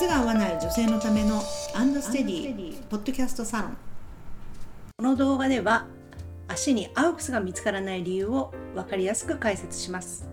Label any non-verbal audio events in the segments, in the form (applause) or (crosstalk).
靴が合わない女性のためのアンドステディポッドキャストサロン。この動画では足に合う靴が見つからない理由を分かりやすく解説します。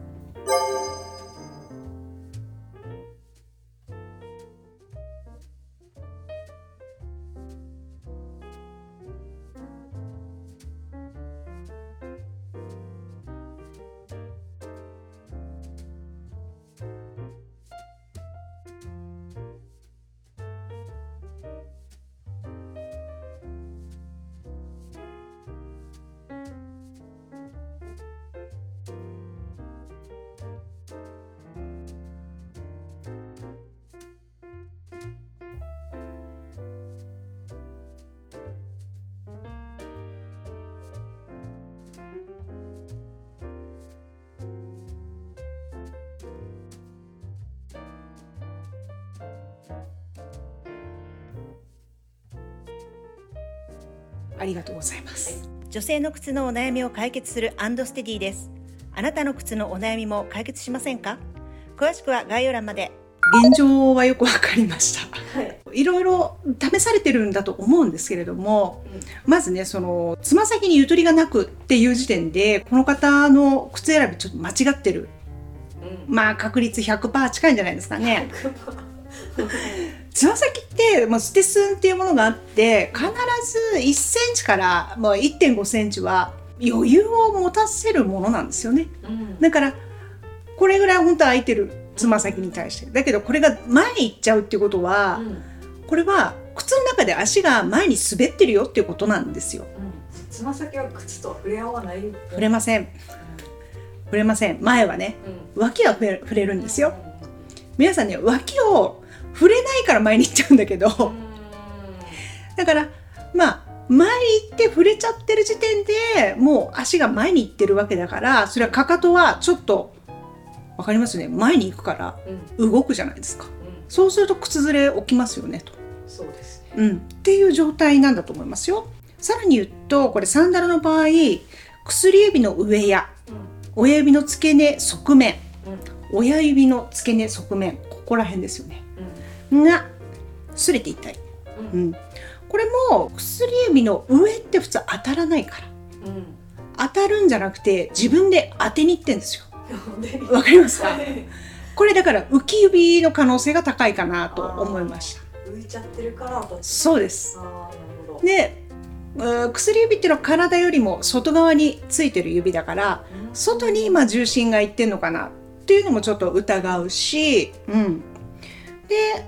ありがとうございます。女性の靴のお悩みを解決するアンドステディです。あなたの靴のお悩みも解決しませんか？詳しくは概要欄まで。現状はよくわかりました、はい、いろいろ試されてるんだと思うんですけれども、うん、まずねそのつま先にゆとりがなくっていう時点でこの方の靴選びちょっと間違ってる、うん、まあ確率100%近いんじゃないですかねつま先ってもうステスンっていうものがあって必ず1センチからもう1.5センチは余裕を持たせるものなんですよね、うん、だからこれぐらい本当は空いてるつま先に対して。だけどこれが前に行っちゃうっていうことは、うん、これは靴の中で足が前に滑ってるよっていうことなんですよ、つま先は靴と触れ合わない。触れません。触れません。前はね、脇は触れるんですよ、皆さんね脇を触れないから前に行っちゃうんだけど。だからまあ前に行って触れちゃってる時点でもう足が前に行ってるわけだからそれはかかとはちょっと分かりますね？前に行くから動くじゃないですか、うん、そうすると靴ずれ起きますよねと。そうです、ね、うん、っていう状態なんだと思いますよ。さらに言うとこれサンダルの場合薬指の上や、親指の付け根側面、親指の付け根側面ここら辺ですよねが擦れて痛い、うん、これも薬指の上って普通当たらないから、うん、当たるんじゃなくて自分で当てにいってんですよ。(laughs) わかりますか？これだから浮き指の可能性が高いかなと思いました。浮いちゃってるからそうです。で薬指っていうのは体よりも外側についてる指だから、うん、外に今重心がいってんのかなっていうのもちょっと疑うし、うん、で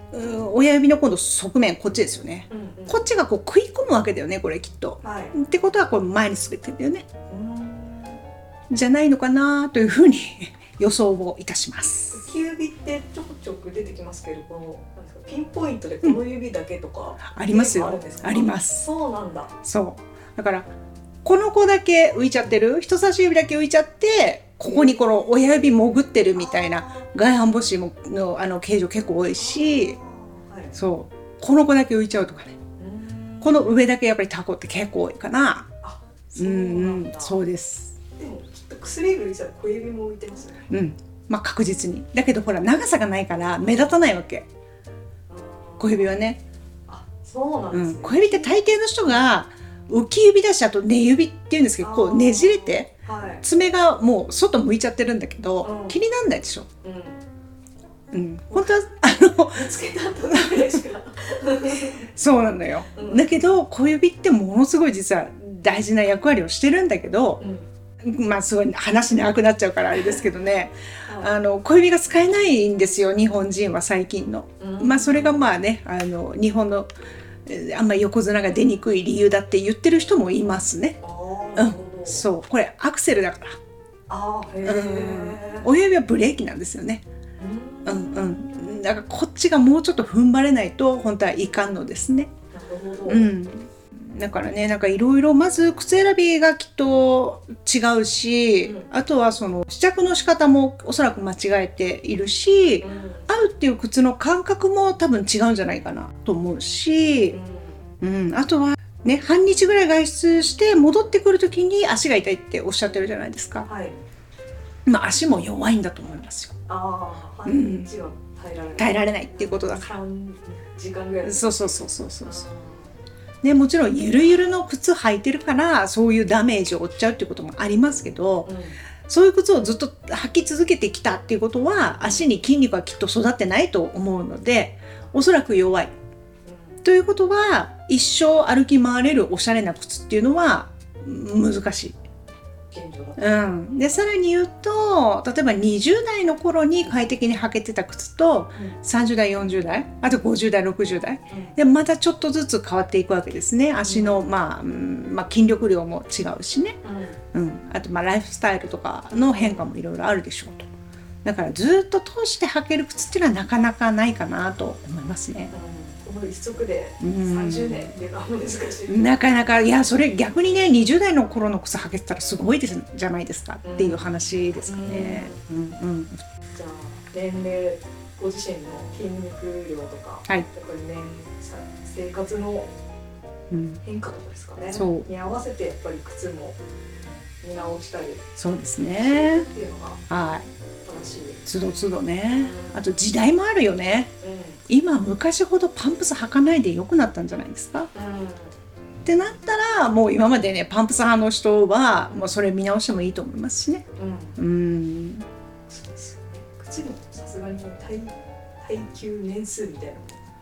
親指の今度側面こっちですよね、うんうん、こっちがこう食い込むわけだよねこれきっと。はい、ってことはこれ前に滑ってるんだよね。じゃないのかなというふうに (laughs) 予想をいたします。浮き指ってちょくちょく出てきますけどこのピンポイントでこの指だけとか、うん、ありますよあります。そうなんだ。そう。だからこの子だけ浮いちゃってる？人差し指だけ浮いちゃってここにこの親指潜ってるみたいな外反母趾ものあの形状結構多いし、そう。この子だけ浮いちゃうとかね。この上だけやっぱりタコって結構多いかな。うんうんそうです。でもきっと薬指じゃ小指も浮いてますね。うん。まあ確実に。だけどほら長さがないから目立たないわけ。小指はね。あそうなんですね、うん、小指って大抵の人が浮き指だしあと根指っていうんですけどこうねじれて、はい、爪がもう外向いちゃってるんだけど、うん、気になんないでしょ？うん、うん、本当はあのそうなんだよ、うん、だけど小指ってものすごい実は大事な役割をしてるんだけど、うん、まあすごい話長くなっちゃうからあれですけどね、あの小指が使えないんですよ日本人は最近の。まあそれがまあねあの日本のあんまり横綱が出にくい理由だって言ってる人もいますね。うん、そうこれアクセルだから。あへうん、親指はブレーキなんですよね。うんうん。だからこっちがもうちょっと踏ん張れないと本当はいかんのですね。うん。だからねなんかいろいろまず靴選びがきっと違うし、うん、あとはその試着の仕方もおそらく間違えているし、うん、合うっていう靴の感覚も多分違うんじゃないかなと思うし、うん、うん、あとはね半日ぐらい外出して戻ってくる時に足が痛いっておっしゃってるじゃないですか。はい、まあ足も弱いんだと思いますよ。ああ半日は耐えられない。耐えられないっていうことだか3時間ぐらい。らそうそうそうそうそうそう。ねもちろんゆるゆるの靴履いてるからそういうダメージを負っちゃうっていうこともありますけど、うん。そういう靴をずっと履き続けてきたっていうことは足に筋肉がきっと育ってないと思うのでおそらく弱い。ということは一生歩き回れるおしゃれな靴っていうのは難しい。うん、でさらに言うと例えば20代の頃に快適に履けてた靴と30代40代あと50代60代でまたちょっとずつ変わっていくわけですね。足の、まあうんまあ、筋力量も違うしね、うん。うん、あとまあライフスタイルとかの変化もいろいろあるでしょうと。だからずっと通して履ける靴っていうのはなかなかないかなと思いますね。うんこの一足でうん。30年っていうのは難しい。なかなかいやそれ逆にね20代の頃の靴履けてたらすごいですじゃないですかっていう話ですかね。うん。うんじゃあ年齢ご自身の筋肉量とか、はい。やっぱりねさ生活のうん、変化とかですかねそうに合わせてやっぱり靴も見直したりそうですっね。ていうのがはい。正しい。つどつどね。あと時代もあるよね。う今昔ほどパンプス履かないで良くなったんじゃないですか。んうんってなったらもう今までねパンプス派の人はもうそれ見直してもいいと思いますしね。うんうん。そうですよね。靴もさすがに耐耐久年数みたいな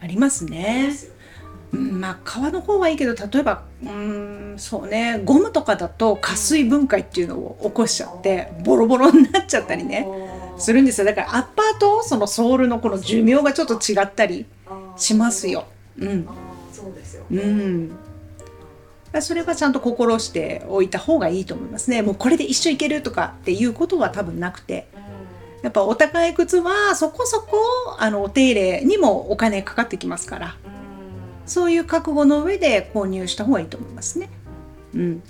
ありますありねま。すよね。うん、まあ革の方はいいけど例えばうんそうねゴムとかだと加水分解っていうのを起こしちゃってボロボロになっちゃったりねするんですよだからアッパーとそのソールのこの寿命がちょっと違ったりしますよ。うん。そうですよ。うん。それはちゃんと心しておいた方がいいと思いますね。もうこれで一生いけるとかっていうことは多分なくて、うやっぱお高い靴はそこそこあのお手入れにもお金かかってきますから、そういう覚悟の上で購入した方がいいと思いますね。うん。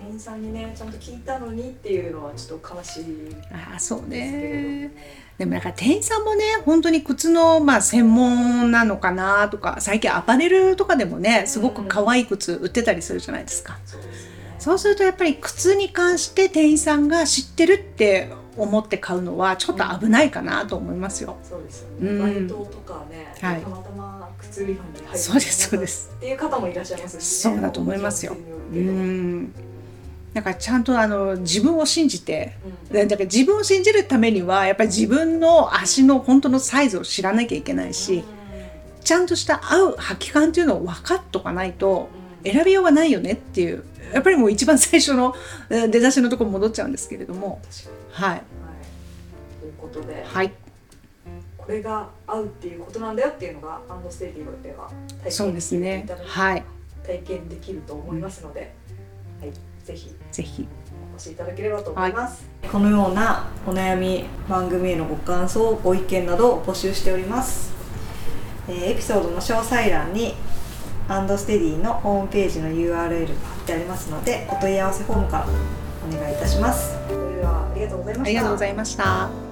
店員さんにねちゃんと聞いたのにっていうのはちょっと悲しい。ああ、そうね。でもなんか店員さんもね、本当に靴のまあ専門なのかなとか、最近アパレルとかでもね、すごく可愛い靴売ってたりするじゃないですか。そうですね。そうするとやっぱり靴に関して店員さんが知ってるって思って買うのはちょっと危ないかなと思いますよ。そうですようんね。バイトとかね、はいたまたま靴売り場に入ってそうですそうですっていう方もいらっしゃいますしね。そうだと思いますようう。ん。だからちゃんとあの自分を信じて、うんだから自分を信じるためにはやっぱり自分の足の本当のサイズを知らなきゃいけないし、ちゃんとした合う履き感っていうのを分かっとかないと選びようがないよねっていう。やっぱりもう一番最初のえー出だしのところ戻っちゃうんですけれども。はい、はい。ということで、はい、これが合うっていうことなんだよっていうのがアンドステディでは体そう験ですねはい、体験できると思いますので、はい、ぜひぜひ。お越しいただければと思います、このようなお悩み番組へのご感想ご意見などを募集しております、えーエピソードの詳細欄にアンドステディのホームページの URL が貼ってありますのでお問い合わせフォームからお願いいたしますそれではありがとうございましたありがとうございました。